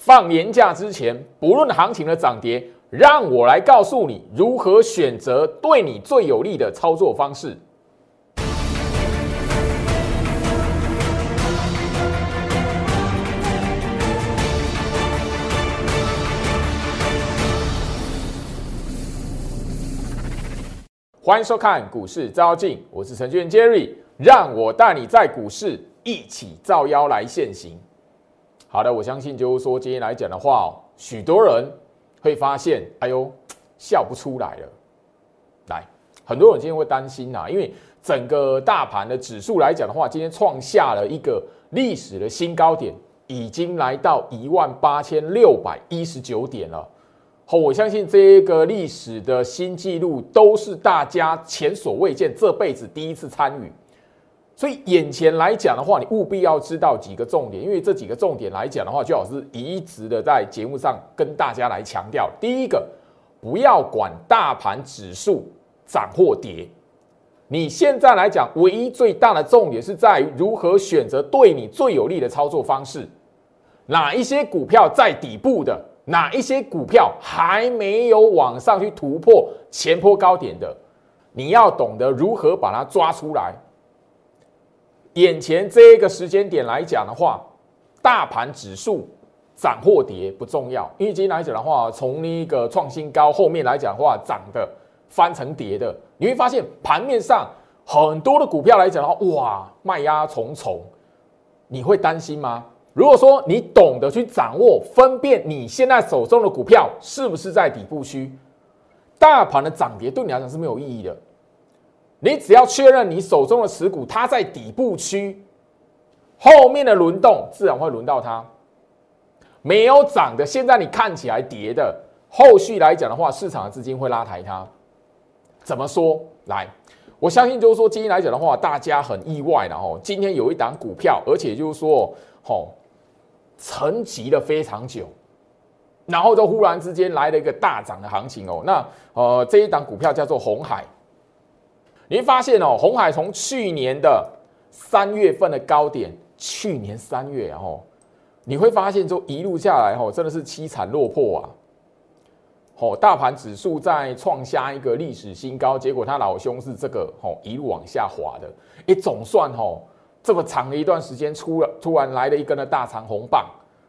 放年假之前，不论行情的涨跌，让我来告诉你如何选择对你最有利的操作方式。欢迎收看股市照妖镜，我是程序员 Jerry，让我带你在股市一起照妖来现行。好的，我相信就是说今天来讲的话哦，许多人会发现，哎呦，笑不出来了。来，很多人今天会担心呐，因为整个大盘的指数来讲的话，今天创下了一个历史的新高点，已经来到一万八千六百一十九点了。好，我相信这个历史的新纪录都是大家前所未见，这辈子第一次参与。所以眼前来讲的话，你务必要知道几个重点，因为这几个重点来讲的话，最好是一直的在节目上跟大家来强调。第一个，不要管大盘指数涨或跌，你现在来讲，唯一最大的重点是在于如何选择对你最有利的操作方式，哪一些股票在底部的。哪一些股票还没有往上去突破前坡高点的，你要懂得如何把它抓出来。眼前这个时间点来讲的话，大盘指数涨或跌不重要，因为今天来讲的话，从那个创新高后面来讲的话，涨的翻成跌的，你会发现盘面上很多的股票来讲的话，哇，卖压重重，你会担心吗？如果说你懂得去掌握分辨你现在手中的股票是不是在底部区，大盘的涨跌对你来讲是没有意义的。你只要确认你手中的持股它在底部区，后面的轮动自然会轮到它。没有涨的，现在你看起来跌的，后续来讲的话，市场的资金会拉抬它。怎么说？来，我相信就是说，今天来讲的话，大家很意外的哦。今天有一档股票，而且就是说，吼。沉寂了非常久，然后就忽然之间来了一个大涨的行情哦。那呃，这一档股票叫做红海，你会发现哦，红海从去年的三月份的高点，去年三月哦，你会发现就一路下来哦，真的是凄惨落魄啊。哦，大盘指数在创下一个历史新高，结果他老兄是这个哦一路往下滑的。哎，总算哦。这么长的一段时间，出了突然来了一根的大长红棒，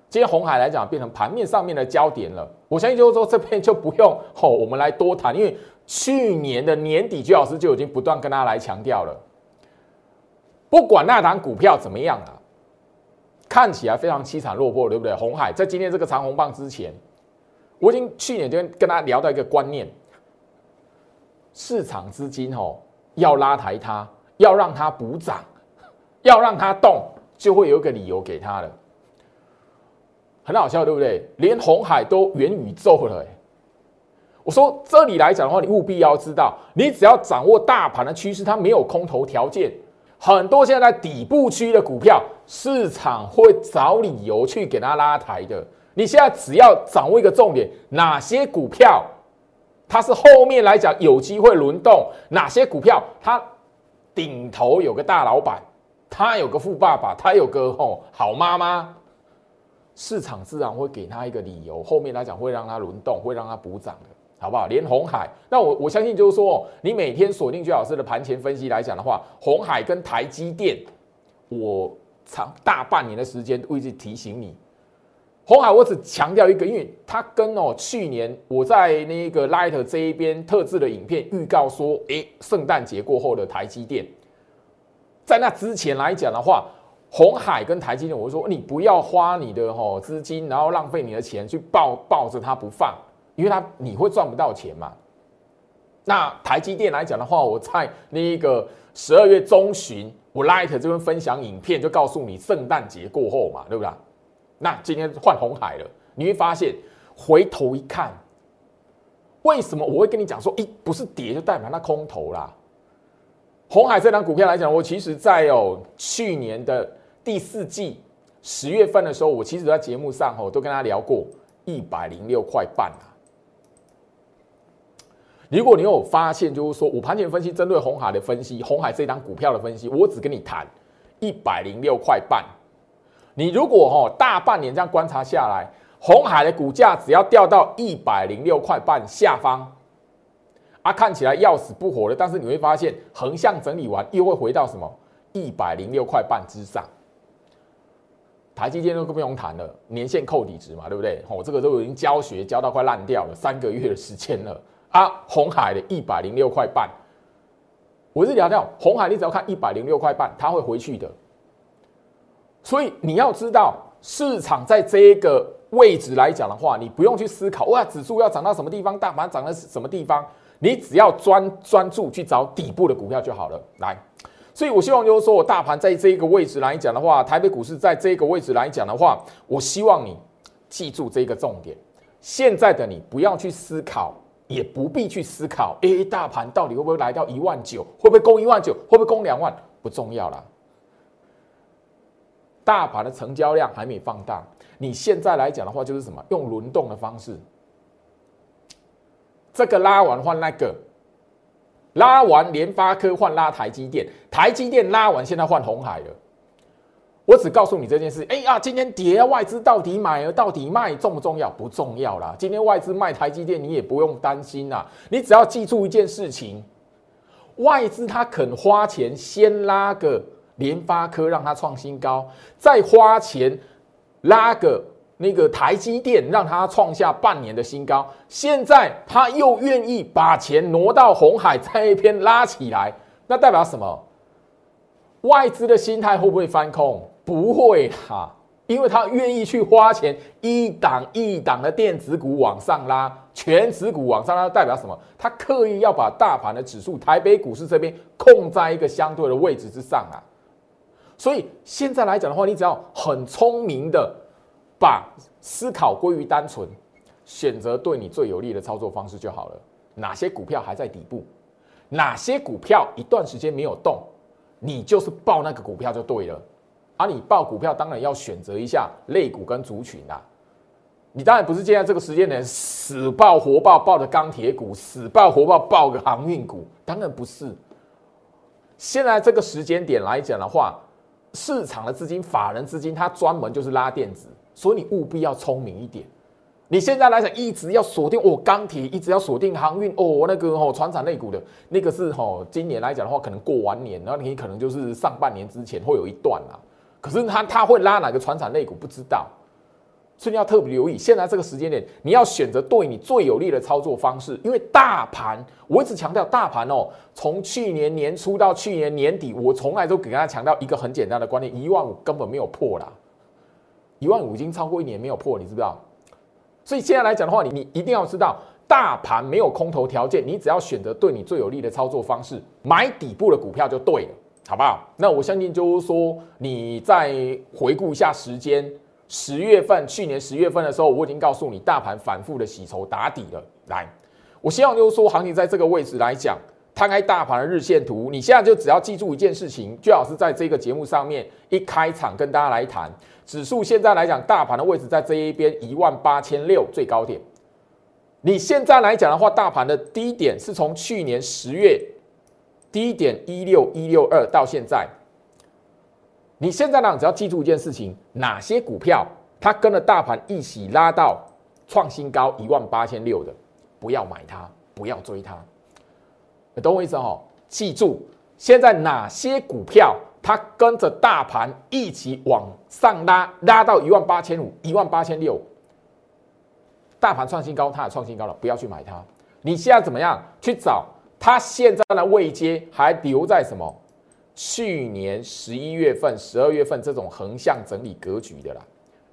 今天红海来讲变成盘面上面的焦点了。我相信就是说这边就不用吼我们来多谈，因为去年的年底，居老师就已经不断跟大家来强调了，不管那档股票怎么样啊，看起来非常凄惨落魄，对不对？红海在今天这个长红棒之前，我已经去年就跟大家聊到一个观念，市场资金吼要拉抬它，要让它补涨。要让它动，就会有一个理由给它了，很好笑，对不对？连红海都元宇宙了，我说这里来讲的话，你务必要知道，你只要掌握大盘的趋势，它没有空头条件，很多现在在底部区的股票，市场会找理由去给它拉抬的。你现在只要掌握一个重点，哪些股票它是后面来讲有机会轮动，哪些股票它顶头有个大老板。他有个富爸爸，他有个吼好妈妈，市场自然会给他一个理由，后面来讲会让他轮动，会让他补涨的，好不好？连红海，那我我相信就是说，你每天锁定居老师的盘前分析来讲的话，红海跟台积电，我长大半年的时间一直提醒你，红海我只强调一个，因为它跟哦去年我在那个 Light 这一边特制的影片预告说，诶，圣诞节过后的台积电。在那之前来讲的话，红海跟台积电，我说你不要花你的吼资金，然后浪费你的钱去抱抱着它不放，因为它你会赚不到钱嘛。那台积电来讲的话，我在那一个十二月中旬，我 Light 这边分享影片就告诉你，圣诞节过后嘛，对不对？那今天换红海了，你会发现回头一看，为什么我会跟你讲说，一不是跌就代表那空头啦？红海这档股票来讲，我其实在哦去年的第四季十月份的时候，我其实在节目上哦都跟他聊过一百零六块半啊。如果你有发现，就是说我盘前分析针对红海的分析，红海这档股票的分析，我只跟你谈一百零六块半。你如果哈大半年这样观察下来，红海的股价只要掉到一百零六块半下方，啊，看起来要死不活的，但是你会发现横向整理完又会回到什么一百零六块半之上。台积电都不用谈了，年限扣底值嘛，对不对？我这个都已经教学教到快烂掉了，三个月的时间了啊！红海的一百零六块半，我是聊聊红海，你只要看一百零六块半，它会回去的。所以你要知道，市场在这个位置来讲的话，你不用去思考哇，指数要涨到什么地方，大盘涨到什么地方，你只要专专注去找底部的股票就好了。来，所以我希望就是说我大盘在这个位置来讲的话，台北股市在这个位置来讲的话，我希望你记住这个重点。现在的你不要去思考，也不必去思考，诶，大盘到底会不会来到一万九，会不会攻一万九，会不会攻两万，不重要了。大盘的成交量还没放大，你现在来讲的话，就是什么？用轮动的方式，这个拉完换那个，拉完联发科换拉台积电，台积电拉完现在换红海了。我只告诉你这件事，哎呀，今天跌，外资到底买了，到底卖重不重要？不重要啦。今天外资卖台积电，你也不用担心啦。你只要记住一件事情，外资他肯花钱先拉个。联发科让它创新高，再花钱拉个那个台积电，让它创下半年的新高。现在他又愿意把钱挪到红海，在一边拉起来，那代表什么？外资的心态会不会翻空？不会哈，因为他愿意去花钱，一档一档的电子股往上拉，全指股往上拉，代表什么？他刻意要把大盘的指数，台北股市这边控在一个相对的位置之上啊。所以现在来讲的话，你只要很聪明的把思考归于单纯，选择对你最有利的操作方式就好了。哪些股票还在底部，哪些股票一段时间没有动，你就是报那个股票就对了。而你报股票当然要选择一下类股跟族群啦。你当然不是现在这个时间点死报活报，报的钢铁股，死报活报报个航运股，当然不是。现在这个时间点来讲的话。市场的资金、法人资金，它专门就是拉电子，所以你务必要聪明一点。你现在来讲，一直要锁定哦钢铁，一直要锁定航运哦那个哦船厂类股的那个是哦，今年来讲的话，可能过完年，然后你可能就是上半年之前会有一段啊。可是它它会拉哪个船产类股不知道，所以你要特别留意。现在这个时间点，你要选择对你最有利的操作方式，因为大盘我一直强调大盘哦，从去年年初到去年年底，我从来都给大家强调一个很简单的观念：一万五根本没有破啦，一万五已经超过一年没有破，你知不知道？所以现在来讲的话，你你一定要知道，大盘没有空头条件，你只要选择对你最有利的操作方式，买底部的股票就对了，好不好？那我相信就是说，你再回顾一下时间，十月份，去年十月份的时候，我已经告诉你，大盘反复的洗筹打底了。来，我希望就是说，行情在这个位置来讲，摊开大盘的日线图，你现在就只要记住一件事情，最好是在这个节目上面一开场跟大家来谈。指数现在来讲，大盘的位置在这一边一万八千六最高点。你现在来讲的话，大盘的低点是从去年十月低点一六一六二到现在。你现在呢，只要记住一件事情：哪些股票它跟着大盘一起拉到创新高一万八千六的，不要买它，不要追它。你懂我意思哦？记住，现在哪些股票？它跟着大盘一起往上拉，拉到一万八千五、一万八千六，大盘创新高，它也创新高了，不要去买它。你现在怎么样去找它？现在的位阶还留在什么？去年十一月份、十二月份这种横向整理格局的啦。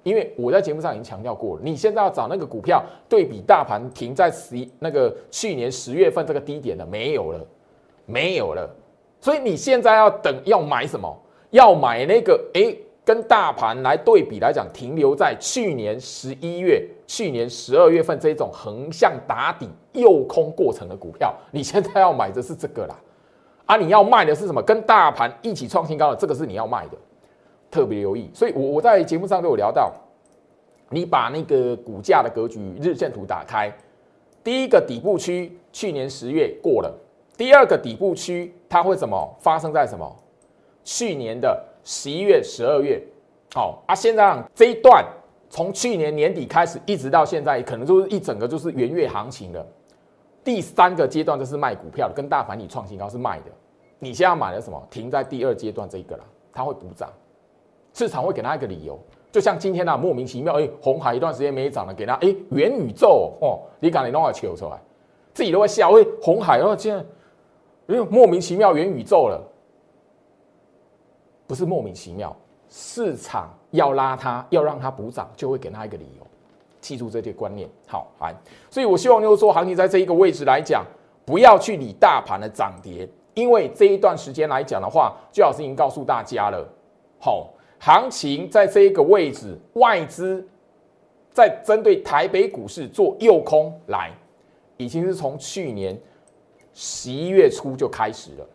因为我在节目上已经强调过了，你现在要找那个股票对比大盘停在十一那个去年十月份这个低点的没有了，没有了。所以你现在要等要买什么？要买那个哎，跟大盘来对比来讲，停留在去年十一月、去年十二月份这种横向打底诱空过程的股票，你现在要买的是这个啦。啊，你要卖的是什么？跟大盘一起创新高的这个是你要卖的，特别留意。所以，我我在节目上都有聊到，你把那个股价的格局日线图打开，第一个底部区去年十月过了。第二个底部区，它会怎么发生在什么？去年的十一月、十二月，好啊。现在这一段从去年年底开始一直到现在，可能就是一整个就是元月行情了。第三个阶段就是卖股票，跟大盘你创新高是卖的。你现在买了什么？停在第二阶段这一个了，它会补涨，市场会给他一个理由。就像今天啊，莫名其妙，哎，红海一段时间没涨了，给他哎，元宇宙哦，你赶紧弄个球出来，自己都会笑，哎，红海哦，现在哎莫名其妙元宇宙了，不是莫名其妙，市场要拉它，要让它补涨，就会给他一个理由。记住这些观念，好，来，所以我希望就是说，行情在这一个位置来讲，不要去理大盘的涨跌，因为这一段时间来讲的话，最老师已经告诉大家了，好，行情在这一个位置，外资在针对台北股市做诱空来，已经是从去年十一月初就开始了，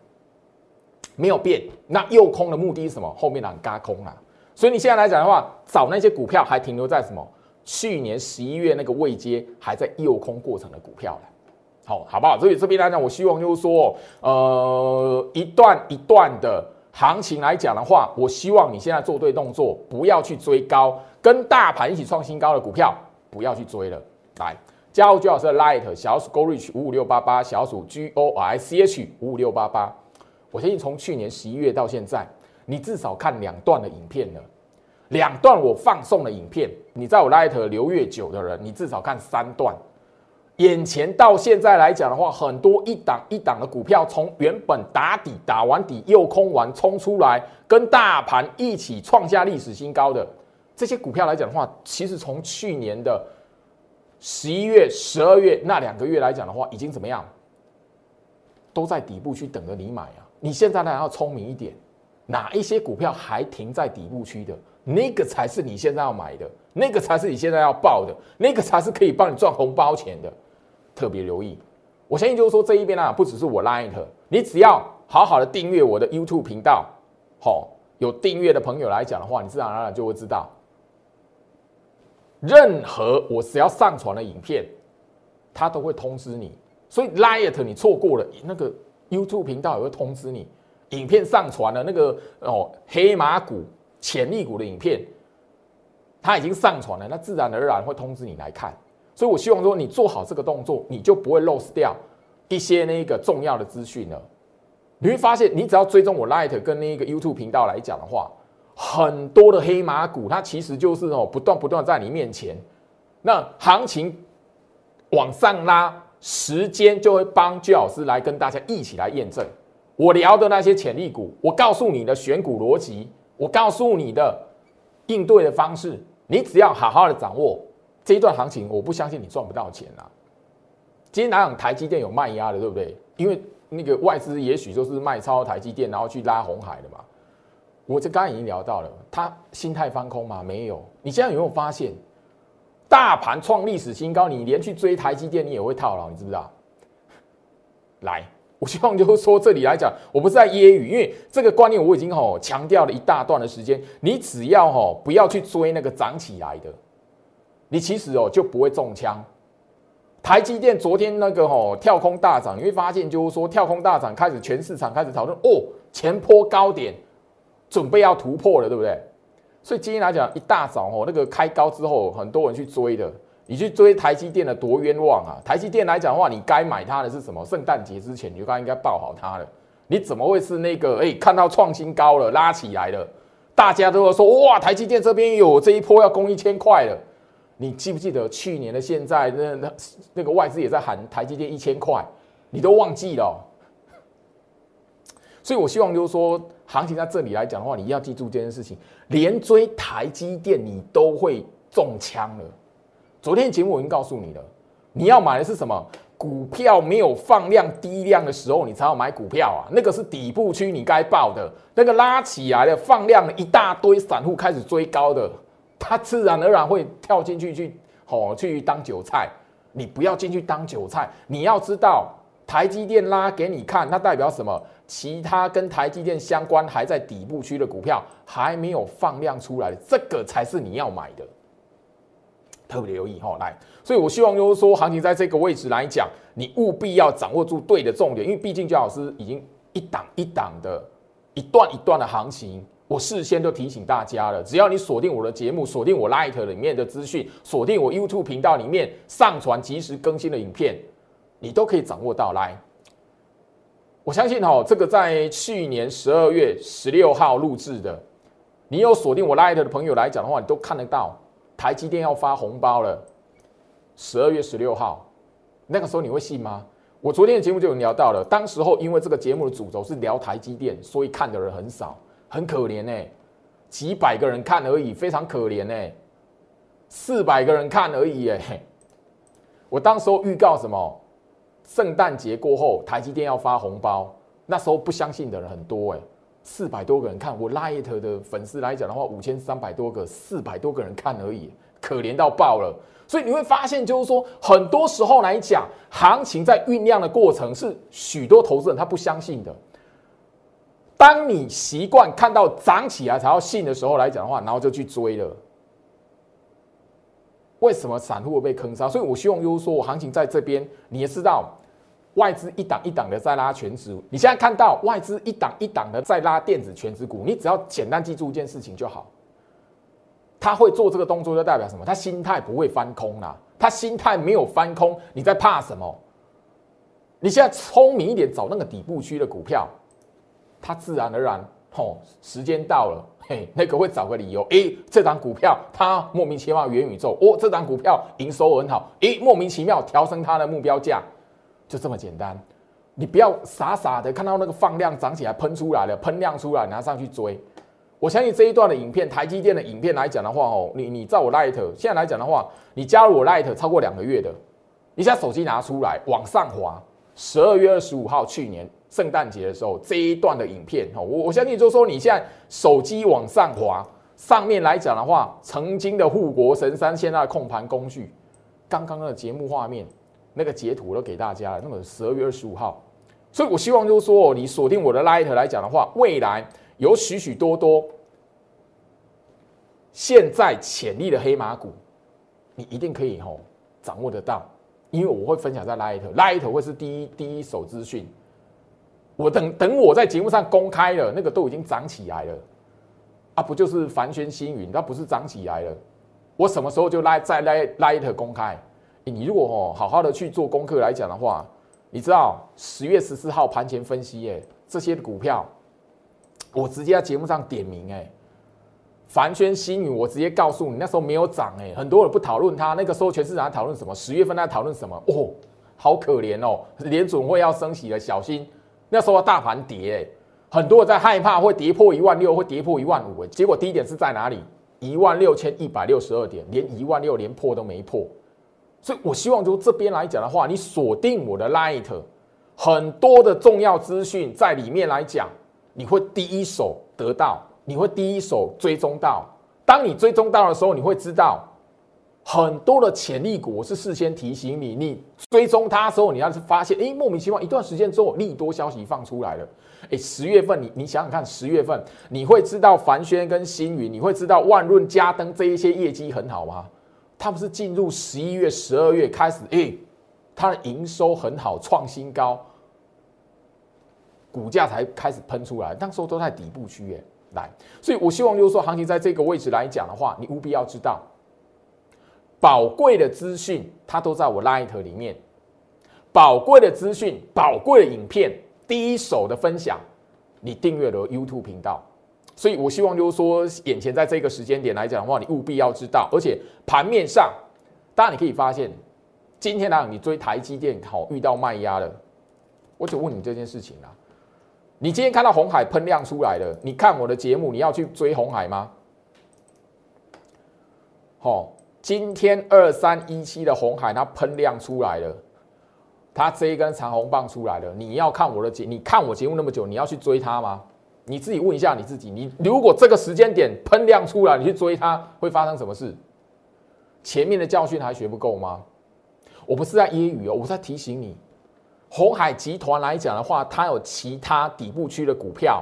没有变。那诱空的目的是什么？后面的嘎空啊，所以你现在来讲的话，找那些股票还停留在什么？去年十一月那个未接还在诱空过程的股票了，好，好不好？所以这边来讲，我希望就是说，呃，一段一段的行情来讲的话，我希望你现在做对动作，不要去追高，跟大盘一起创新高的股票不要去追了。来，加入朱老师的 Light 小鼠 Go Reach 五五六八八，小鼠 G O I C H 五五六八八。我相信从去年十一月到现在，你至少看两段的影片了。两段我放送的影片，你在我 Light 留越久的人，你至少看三段。眼前到现在来讲的话，很多一档一档的股票，从原本打底打完底又空完冲出来，跟大盘一起创下历史新高的这些股票来讲的话，其实从去年的十一月、十二月那两个月来讲的话，已经怎么样？都在底部去等着你买啊！你现在呢要聪明一点，哪一些股票还停在底部区的？那个才是你现在要买的，那个才是你现在要报的，那个才是可以帮你赚红包钱的。特别留意，我相信就是说这一边呢，不只是我 Line，你只要好好的订阅我的 YouTube 频道，好，有订阅的朋友来讲的话，你自然而然就会知道，任何我只要上传的影片，它都会通知你。所以 Line 你错过了那个 YouTube 频道也会通知你，影片上传了那个哦黑马股。潜力股的影片，它已经上传了，那自然而然会通知你来看。所以我希望说，你做好这个动作，你就不会 lose 掉一些那个重要的资讯了。你会发现，你只要追踪我 Light 跟那个 YouTube 频道来讲的话，很多的黑马股，它其实就是哦，不断不断在你面前。那行情往上拉，时间就会帮居老师来跟大家一起来验证我聊的那些潜力股，我告诉你的选股逻辑。我告诉你的应对的方式，你只要好好的掌握这一段行情，我不相信你赚不到钱啊！今天哪样台积电有卖压的，对不对？因为那个外资也许就是卖超台积电，然后去拉红海的嘛。我这刚刚已经聊到了，他心态翻空吗？没有。你现在有没有发现，大盘创历史新高，你连去追台积电，你也会套牢，你知不知道？来。我希望就是说，这里来讲，我不是在揶揄，因为这个观念我已经吼强调了一大段的时间。你只要吼不要去追那个涨起来的，你其实哦就不会中枪。台积电昨天那个吼跳空大涨，你会发现就是说跳空大涨开始全市场开始讨论哦，前坡高点准备要突破了，对不对？所以今天来讲一大早哦那个开高之后，很多人去追的。你去追台积电的多冤枉啊！台积电来讲的话，你该买它的是什么？圣诞节之前你就该应该报好它了。你怎么会是那个？哎，看到创新高了，拉起来了，大家都要说哇，台积电这边有这一波要攻一千块了。你记不记得去年的现在那那那个外资也在喊台积电一千块，你都忘记了？所以我希望就是说，行情在这里来讲的话，你一定要记住这件事情，连追台积电你都会中枪了。昨天节目我已经告诉你了，你要买的是什么股票？没有放量低量的时候，你才要买股票啊！那个是底部区，你该报的。那个拉起来的放量一大堆散户开始追高的，他自然而然会跳进去去哦去当韭菜。你不要进去当韭菜，你要知道台积电拉给你看，它代表什么？其他跟台积电相关还在底部区的股票还没有放量出来，这个才是你要买的。特别留意哈，来，所以我希望就是说，行情在这个位置来讲，你务必要掌握住对的重点，因为毕竟焦老师已经一档一档的、一段一段的行情我事先都提醒大家了，只要你锁定我的节目，锁定我 Light 里面的资讯，锁定我 YouTube 频道里面上传及时更新的影片，你都可以掌握到。来，我相信哈，这个在去年十二月十六号录制的，你有锁定我 Light 的朋友来讲的话，你都看得到，台积电要发红包了。十二月十六号，那个时候你会信吗？我昨天的节目就有聊到了，当时候因为这个节目的主轴是聊台积电，所以看的人很少。很可怜呢，几百个人看而已，非常可怜呢。四百个人看而已，哎，我当时候预告什么？圣诞节过后，台积电要发红包，那时候不相信的人很多，哎，四百多个人看，我 Light 的粉丝来讲的话，五千三百多个，四百多个人看而已，可怜到爆了。所以你会发现，就是说，很多时候来讲，行情在酝酿的过程是许多投资人他不相信的。当你习惯看到涨起来才要信的时候来讲的话，然后就去追了。为什么散户会被坑杀？所以我希望就是说，我行情在这边，你也知道，外资一档一档的在拉全指。你现在看到外资一档一档的在拉电子全指股，你只要简单记住一件事情就好。他会做这个动作，就代表什么？他心态不会翻空啦。他心态没有翻空，你在怕什么？你现在聪明一点，找那个底部区的股票。它自然而然，吼，时间到了，嘿，那个会找个理由，诶，这张股票它莫名其妙元宇宙，哦，这张股票营收很好，诶，莫名其妙调升它的目标价，就这么简单。你不要傻傻的看到那个放量涨起来喷出来了，喷量出来拿上去追。我相信这一段的影片，台积电的影片来讲的话，哦，你你照我 Light 现在来讲的话，你加入我 Light 超过两个月的，你下手机拿出来往上滑，十二月二十五号去年。圣诞节的时候，这一段的影片，哈，我我相信就是说，你现在手机往上滑，上面来讲的话，曾经的护国神山，现在的控盘工具，刚刚的节目画面，那个截图都给大家了。那么十二月二十五号，所以我希望就是说，你锁定我的 Light 来讲的话，未来有许许多多现在潜力的黑马股，你一定可以吼掌握得到，因为我会分享在 Light，Light 会是第一第一手资讯。我等等，我在节目上公开了，那个都已经涨起来了，啊，不就是凡轩星云，它不是涨起来了？我什么时候就拉再拉拉一特公开？你如果哦好好的去做功课来讲的话，你知道十月十四号盘前分析，哎，这些股票，我直接在节目上点名，哎，凡轩星云，我直接告诉你，那时候没有涨，哎，很多人不讨论它，那个时候全市场讨论什么？十月份在讨论什么？哦，好可怜哦，联准会要升息了，小心。那时候大盘跌，很多人在害怕会跌破一万六，会跌破一万五。结果低点是在哪里？一万六千一百六十二点，连一万六连破都没破。所以我希望就这边来讲的话，你锁定我的 Light，很多的重要资讯在里面来讲，你会第一手得到，你会第一手追踪到。当你追踪到的时候，你会知道。很多的潜力股，我是事先提醒你，你追踪它的时候，你要是发现，哎，莫名其妙，一段时间之后，利多消息放出来了，哎，十月份，你你想想看，十月份你会知道凡轩跟星云，你会知道万润、嘉登这一些业绩很好吗？它不是进入十一月、十二月开始，哎，它的营收很好，创新高，股价才开始喷出来，那时候都在底部区，域，来，所以我希望就是说，行情在这个位置来讲的话，你务必要知道。宝贵的资讯，它都在我 Light 里面。宝贵的资讯，宝贵的影片，第一手的分享，你订阅了 YouTube 频道，所以我希望就是说，眼前在这个时间点来讲的话，你务必要知道。而且盘面上，当然你可以发现，今天呢，你追台积电好遇到卖压了。我就问你这件事情啊，你今天看到红海喷量出来了，你看我的节目，你要去追红海吗？好。今天二三一七的红海，它喷量出来了，它这一根长红棒出来了。你要看我的节，你看我节目那么久，你要去追它吗？你自己问一下你自己，你如果这个时间点喷量出来，你去追它，会发生什么事？前面的教训还学不够吗？我不是在揶揄哦，我在提醒你，红海集团来讲的话，它有其他底部区的股票。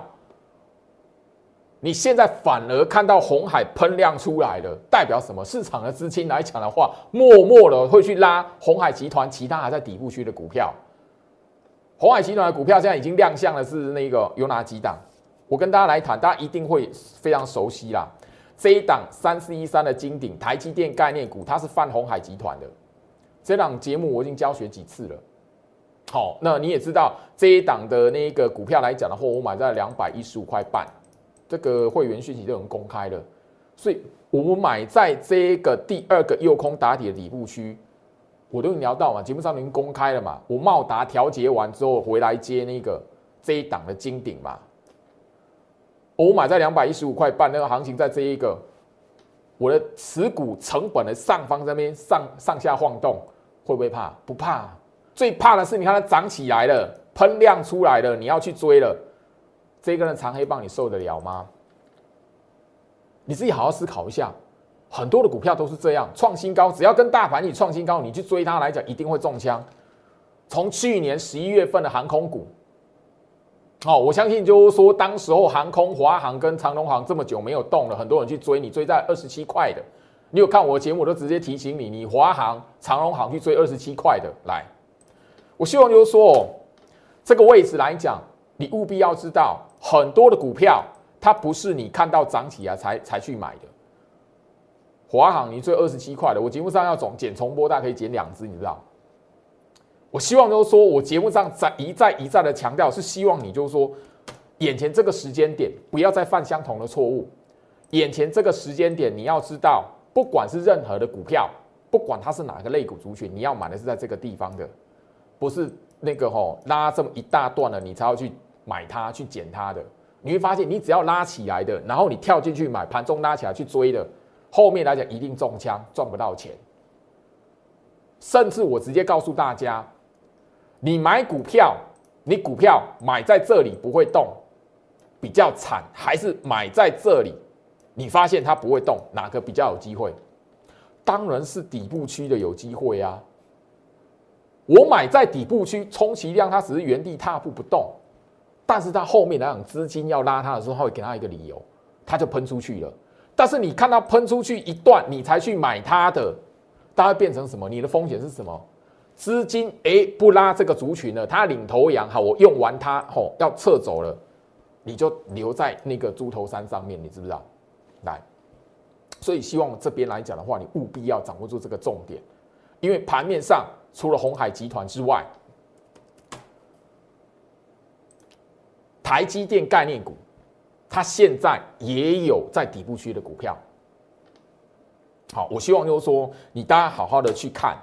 你现在反而看到红海喷量出来了，代表什么？市场的资金来讲的话，默默的会去拉红海集团其他还在底部区的股票。红海集团的股票现在已经亮相的是那个有哪几档？我跟大家来谈，大家一定会非常熟悉啦。这一档三四一三的金鼎台积电概念股，它是泛红海集团的。这档节目我已经教学几次了。好，那你也知道这一档的那个股票来讲的话，我买在两百一十五块半，这个会员讯息都很公开了。所以我们买在这个第二个右空打底的底部区，我都已经聊到嘛，节目上已经公开了嘛。我茂达调节完之后回来接那个这一档的金顶嘛。我买在两百一十五块半，那个行情在这一个，我的持股成本的上方这边上上下晃动，会不会怕？不怕，最怕的是你看它涨起来了，喷量出来了，你要去追了，这根长黑棒你受得了吗？你自己好好思考一下，很多的股票都是这样，创新高，只要跟大盘一起创新高，你去追它来讲，一定会中枪。从去年十一月份的航空股。好，我相信就是说，当时候航空、华航跟长龙航这么久没有动了，很多人去追，你追在二十七块的，你有看我的节目，我都直接提醒你，你华航、长龙航去追二十七块的，来，我希望就是说，这个位置来讲，你务必要知道，很多的股票它不是你看到涨起来才才去买的。华航你追二十七块的，我节目上要总减重播，大家可以减两只，你知道。我希望就是说，我节目上在一再一再的强调，是希望你就是说，眼前这个时间点不要再犯相同的错误。眼前这个时间点，你要知道，不管是任何的股票，不管它是哪个类股族群，你要买的是在这个地方的，不是那个吼拉这么一大段了，你才要去买它去捡它的。你会发现，你只要拉起来的，然后你跳进去买，盘中拉起来去追的，后面来讲一定中枪，赚不到钱。甚至我直接告诉大家。你买股票，你股票买在这里不会动，比较惨，还是买在这里，你发现它不会动，哪个比较有机会？当然是底部区的有机会啊！我买在底部区，充其量它只是原地踏步不动，但是它后面来讲资金要拉它的时候，他会给它一个理由，它就喷出去了。但是你看到喷出去一段，你才去买它的，它会变成什么？你的风险是什么？资金哎不拉这个族群了，它领头羊好，我用完它吼要撤走了，你就留在那个猪头山上面，你知不知道？来，所以希望这边来讲的话，你务必要掌握住这个重点，因为盘面上除了红海集团之外，台积电概念股，它现在也有在底部区的股票。好，我希望就是说，你大家好好的去看。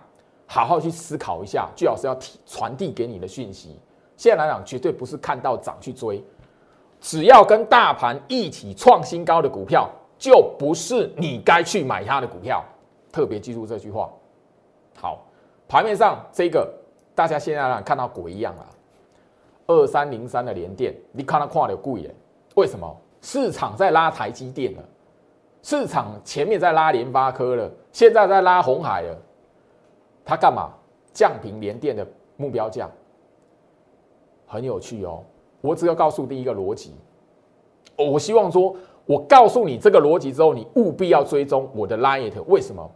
好好去思考一下，最好是要提传递给你的讯息。现在来讲，绝对不是看到涨去追，只要跟大盘一起创新高的股票，就不是你该去买它的股票。特别记住这句话。好，盘面上这个大家现在来看到鬼一样了，二三零三的连电，你看它跨的贵耶？为什么？市场在拉台积电了，市场前面在拉联发科了，现在在拉红海了。他干嘛降平联电的目标价？很有趣哦。我只要告诉第一个逻辑，我希望说，我告诉你这个逻辑之后，你务必要追踪我的 light。为什么？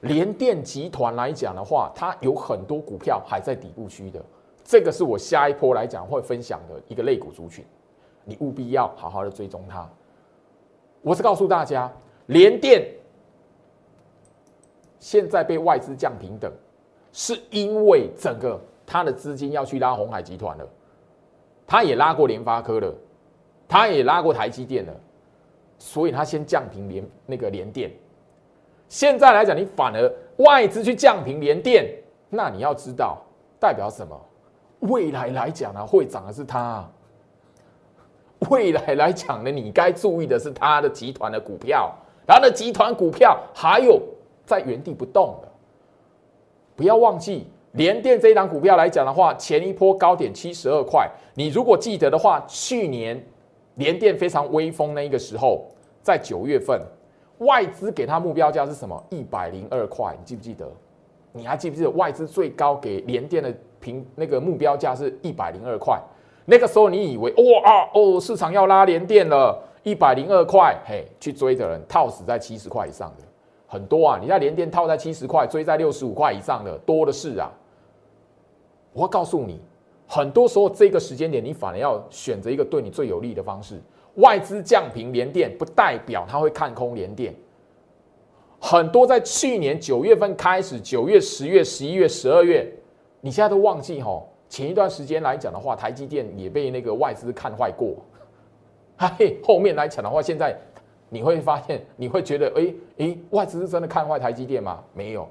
联电集团来讲的话，它有很多股票还在底部区的，这个是我下一波来讲会分享的一个类股族群，你务必要好好的追踪它。我是告诉大家，联电。现在被外资降平等，是因为整个他的资金要去拉红海集团了，他也拉过联发科了，他也拉过台积电了，所以他先降平联那个联电。现在来讲，你反而外资去降平联电，那你要知道代表什么？未来来讲呢，会涨的是他。未来来讲呢，你该注意的是他的集团的股票，他的集团股票还有。在原地不动的，不要忘记联电这一档股票来讲的话，前一波高点七十二块。你如果记得的话，去年联电非常威风那一个时候，在九月份，外资给它目标价是什么？一百零二块，你记不记得？你还记不记得外资最高给联电的平那个目标价是一百零二块？那个时候你以为哇哦，市场要拉连电了，一百零二块，嘿，去追的人套死在七十块以上的。很多啊！你在连电套在七十块，追在六十五块以上的多的是啊！我告诉你，很多时候这个时间点，你反而要选择一个对你最有利的方式。外资降平连电，不代表他会看空连电。很多在去年九月份开始，九月、十月、十一月、十二月，你现在都忘记吼。前一段时间来讲的话，台积电也被那个外资看坏过。嘿，后面来讲的话，现在你会发现，你会觉得，哎哎，外资是真的看坏台积电吗？没有。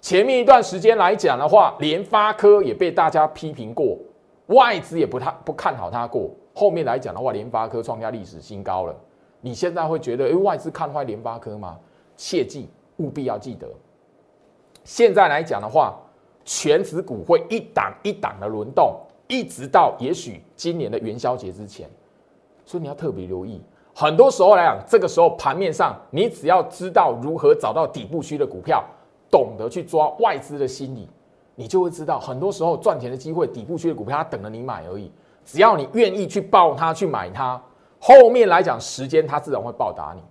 前面一段时间来讲的话，联发科也被大家批评过，外资也不太不看好它过。后面来讲的话，联发科创下历史新高了。你现在会觉得，哎，外资看坏联发科吗？切记，务必要记得。现在来讲的话，全指股会一档一档的轮动，一直到也许今年的元宵节之前。所以你要特别留意，很多时候来讲，这个时候盘面上，你只要知道如何找到底部区的股票，懂得去抓外资的心理，你就会知道，很多时候赚钱的机会，底部区的股票它等着你买而已。只要你愿意去抱它，去买它，后面来讲时间它自然会报答你。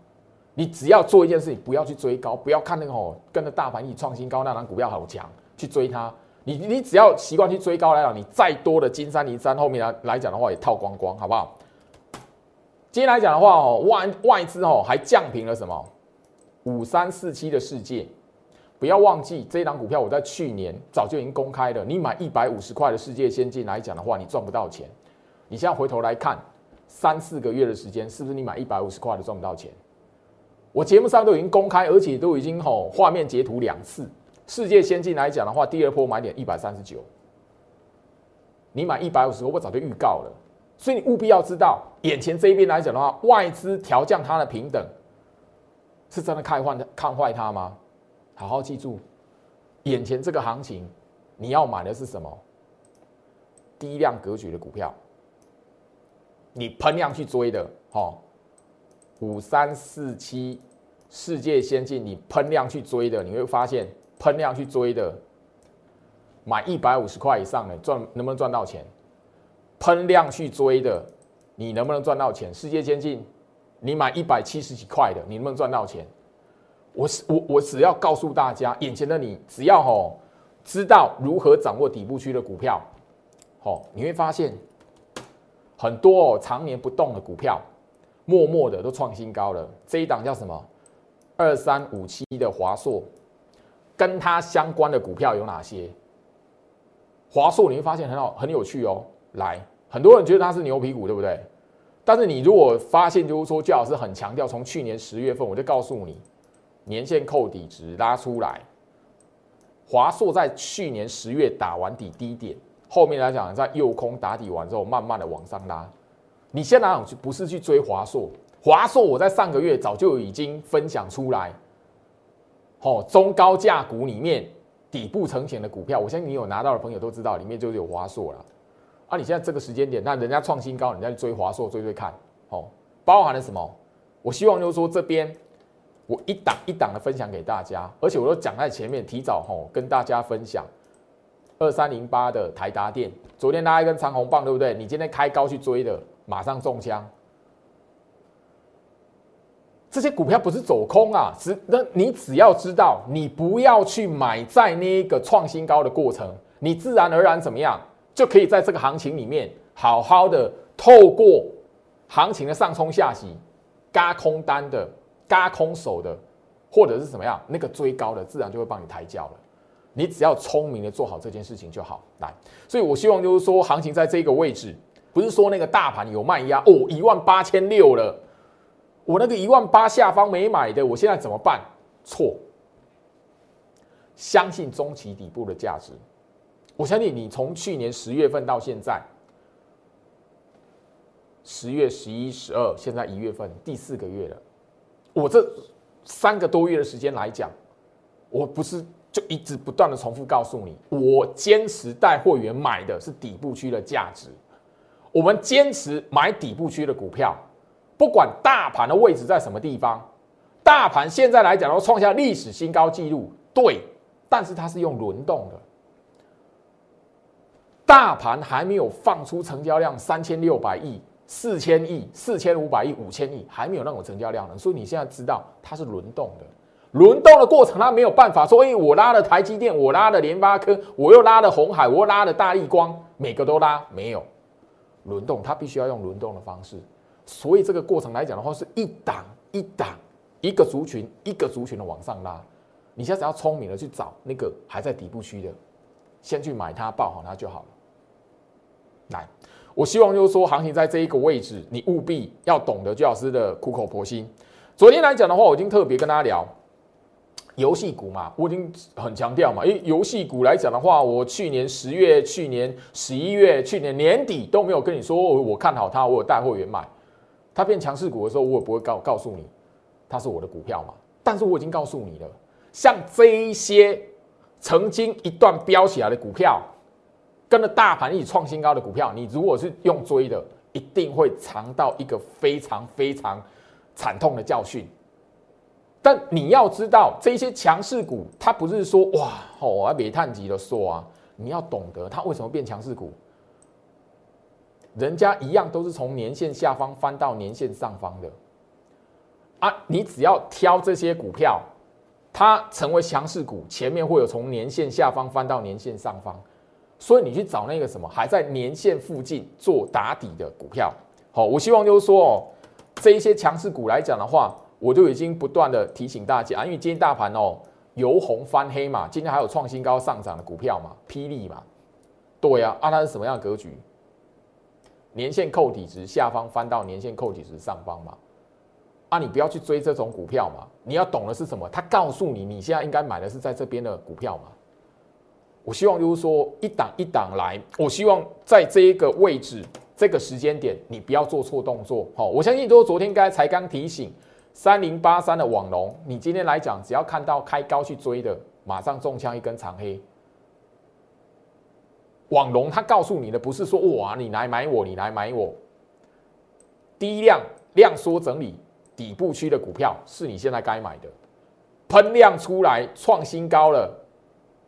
你只要做一件事情，不要去追高，不要看那个哦，跟着大盘一起创新高那张股票好强，去追它。你你只要习惯去追高来讲，你再多的金山银山后面来来讲的话，也套光光，好不好？今天来讲的话哦，外外资哦还降平了什么五三四七的世界，不要忘记这一档股票，我在去年早就已经公开了。你买一百五十块的世界先进来讲的话，你赚不到钱。你现在回头来看，三四个月的时间，是不是你买一百五十块的赚不到钱？我节目上都已经公开，而且都已经吼画面截图两次。世界先进来讲的话，第二波买点一百三十九，你买一百五十，我早就预告了。所以你务必要知道，眼前这一边来讲的话，外资调降它的平等，是真的看坏看坏它吗？好好记住，眼前这个行情，你要买的是什么？低量格局的股票，你喷量去追的，哈，五三四七世界先进，你喷量去追的，你会发现喷量去追的，买一百五十块以上的赚，能不能赚到钱？喷量去追的，你能不能赚到钱？世界先进，你买一百七十几块的，你能不能赚到钱？我我我只要告诉大家，眼前的你只要吼知道如何掌握底部区的股票，吼你会发现很多哦常年不动的股票，默默的都创新高了。这一档叫什么？二三五七的华硕，跟它相关的股票有哪些？华硕你会发现很好很有趣哦。来，很多人觉得它是牛皮股，对不对？但是你如果发现，就是说，姜老师很强调，从去年十月份我就告诉你，年线扣底值拉出来，华硕在去年十月打完底低点，后面来讲在右空打底完之后，慢慢的往上拉。你现在去不是去追华硕，华硕我在上个月早就已经分享出来，哦，中高价股里面底部成型的股票，我相信你有拿到的朋友都知道，里面就是有华硕了。啊，你现在这个时间点，那人家创新高，你再去追华硕，追追看，哦，包含了什么？我希望就是说这边我一档一档的分享给大家，而且我都讲在前面，提早吼跟大家分享。二三零八的台达电，昨天拉一根长红棒，对不对？你今天开高去追的，马上中枪。这些股票不是走空啊，只那你只要知道，你不要去买在那个创新高的过程，你自然而然怎么样？就可以在这个行情里面好好的透过行情的上冲下洗，嘎空单的、嘎空手的，或者是怎么样，那个追高的自然就会帮你抬轿了。你只要聪明的做好这件事情就好。来，所以我希望就是说，行情在这个位置，不是说那个大盘有卖压哦，一万八千六了，我那个一万八下方没买的，我现在怎么办？错，相信中期底部的价值。我相信你从去年十月份到现在，十月、十一、十二，现在一月份第四个月了。我这三个多月的时间来讲，我不是就一直不断的重复告诉你，我坚持带会员买的是底部区的价值。我们坚持买底部区的股票，不管大盘的位置在什么地方，大盘现在来讲要创下历史新高纪录，对，但是它是用轮动的。大盘还没有放出成交量三千六百亿、四千亿、四千五百亿、五千亿，还没有那种成交量呢。所以你现在知道它是轮动的，轮动的过程，它没有办法说，哎，我拉了台积电，我拉了联发科，我又拉了红海，我又拉了大力光，每个都拉，没有轮动，它必须要用轮动的方式。所以这个过程来讲的话，是一档一档，一个族群一个族群的往上拉。你现在只要聪明的去找那个还在底部区的，先去买它，抱好它就好了。来，我希望就是说，行情在这一个位置，你务必要懂得焦老师的苦口婆心。昨天来讲的话，我已经特别跟大家聊。游戏股嘛，我已经很强调嘛。诶，游戏股来讲的话，我去年十月、去年十一月、去年年底都没有跟你说我看好它，我有带会员买。它变强势股的时候，我也不会告告诉你它是我的股票嘛。但是我已经告诉你了，像这一些曾经一段飙起来的股票，跟着大盘一起创新高的股票，你如果是用追的，一定会尝到一个非常非常惨痛的教训。但你要知道，这些强势股，它不是说哇，哦，煤炭级的说啊，你要懂得它为什么变强势股。人家一样都是从年线下方翻到年线上方的啊，你只要挑这些股票，它成为强势股，前面会有从年线下方翻到年线上方，所以你去找那个什么还在年线附近做打底的股票。好，我希望就是说哦，这一些强势股来讲的话。我就已经不断的提醒大家，因为今天大盘哦由红翻黑嘛，今天还有创新高上涨的股票嘛，霹雳嘛，对呀，啊它是什么样的格局？年线扣底值下方翻到年线扣底值上方嘛，啊你不要去追这种股票嘛，你要懂的是什么？他告诉你你现在应该买的是在这边的股票嘛。我希望就是说一档一档来，我希望在这一个位置这个时间点你不要做错动作。好，我相信都昨天该才刚提醒。三零八三的网龙，你今天来讲，只要看到开高去追的，马上中枪一根长黑。网龙他告诉你的不是说哇，你来买我，你来买我。低量量缩整理底部区的股票是你现在该买的，喷量出来创新高了，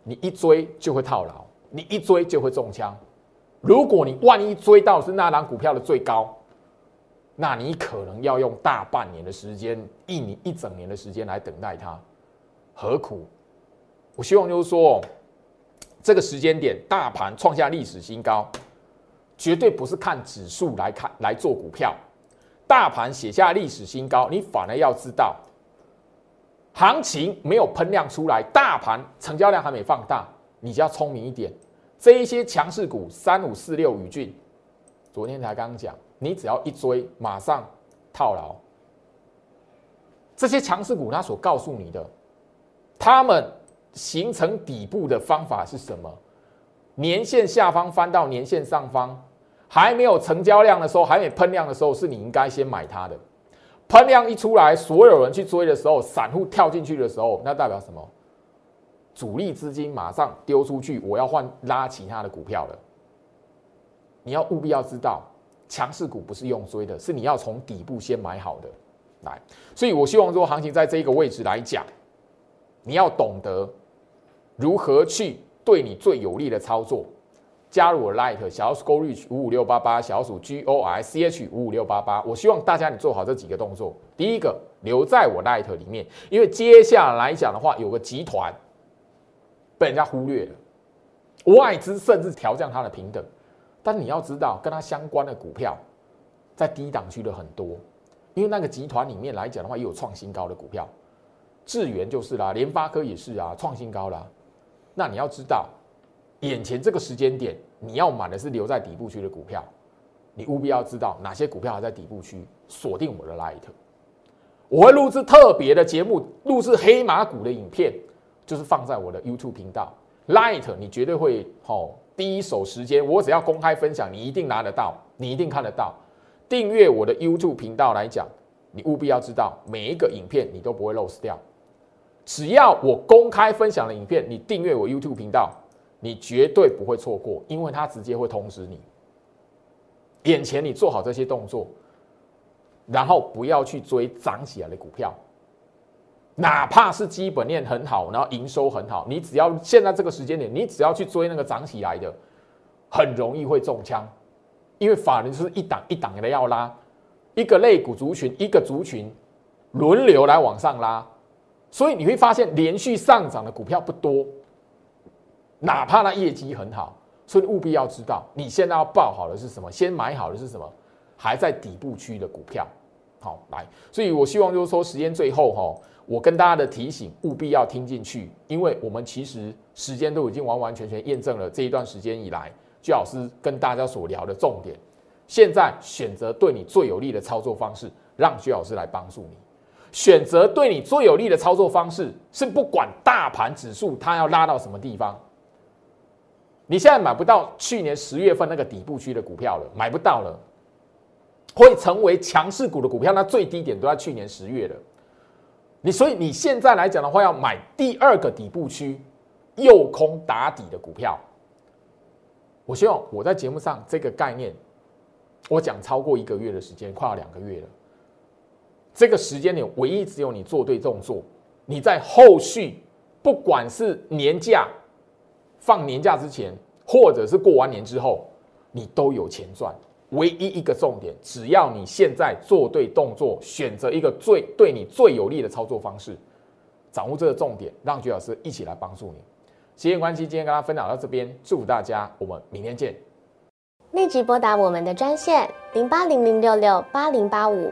你一追就会套牢，你一追就会中枪。如果你万一追到是那档股票的最高。那你可能要用大半年的时间，一年一整年的时间来等待它，何苦？我希望就是说，这个时间点大盘创下历史新高，绝对不是看指数来看来做股票。大盘写下历史新高，你反而要知道，行情没有喷量出来，大盘成交量还没放大，你就要聪明一点。这一些强势股，三五四六宇峻，昨天才刚讲。你只要一追，马上套牢。这些强势股，它所告诉你的，他们形成底部的方法是什么？年线下方翻到年线上方，还没有成交量的时候，还没有喷量的时候，是你应该先买它的。喷量一出来，所有人去追的时候，散户跳进去的时候，那代表什么？主力资金马上丢出去，我要换拉其他的股票了。你要务必要知道。强势股不是用追的，是你要从底部先买好的来。所以我希望说，行情在这一个位置来讲，你要懂得如何去对你最有利的操作。加入我 Light 小鼠 Go Reach 五五六八八，小鼠 G O R C H 五五六八八。我希望大家你做好这几个动作。第一个留在我 Light 里面，因为接下来讲的话，有个集团被人家忽略了，外资甚至调降它的平等。但你要知道，跟它相关的股票在低档区的很多，因为那个集团里面来讲的话，也有创新高的股票，智源就是啦，联发科也是啊，创新高啦。那你要知道，眼前这个时间点，你要买的是留在底部区的股票，你务必要知道哪些股票还在底部区，锁定我的 Light，我会录制特别的节目，录制黑马股的影片，就是放在我的 YouTube 频道 Light，你绝对会哦。第一手时间，我只要公开分享，你一定拿得到，你一定看得到。订阅我的 YouTube 频道来讲，你务必要知道每一个影片你都不会 lose 掉。只要我公开分享的影片，你订阅我 YouTube 频道，你绝对不会错过，因为它直接会通知你。眼前你做好这些动作，然后不要去追涨起来的股票。哪怕是基本面很好，然后营收很好，你只要现在这个时间点，你只要去追那个涨起来的，很容易会中枪，因为法人是一档一档的要拉，一个类股族群，一个族群轮流来往上拉，所以你会发现连续上涨的股票不多，哪怕它业绩很好，所以务必要知道你现在要报好的是什么，先买好的是什么，还在底部区的股票。好，来，所以我希望就是说，时间最后哈，我跟大家的提醒务必要听进去，因为我们其实时间都已经完完全全验证了这一段时间以来，居老师跟大家所聊的重点。现在选择对你最有利的操作方式，让居老师来帮助你。选择对你最有利的操作方式，是不管大盘指数它要拉到什么地方，你现在买不到去年十月份那个底部区的股票了，买不到了。会成为强势股的股票，那最低点都在去年十月了。你所以你现在来讲的话，要买第二个底部区右空打底的股票。我希望我在节目上这个概念，我讲超过一个月的时间，快要两个月了。这个时间点，唯一只有你做对动作，你在后续不管是年假放年假之前，或者是过完年之后，你都有钱赚。唯一一个重点，只要你现在做对动作，选择一个最对你最有利的操作方式，掌握这个重点，让徐老师一起来帮助你。时间关系，今天跟大家分享到这边，祝福大家，我们明天见。立即拨打我们的专线零八零零六六八零八五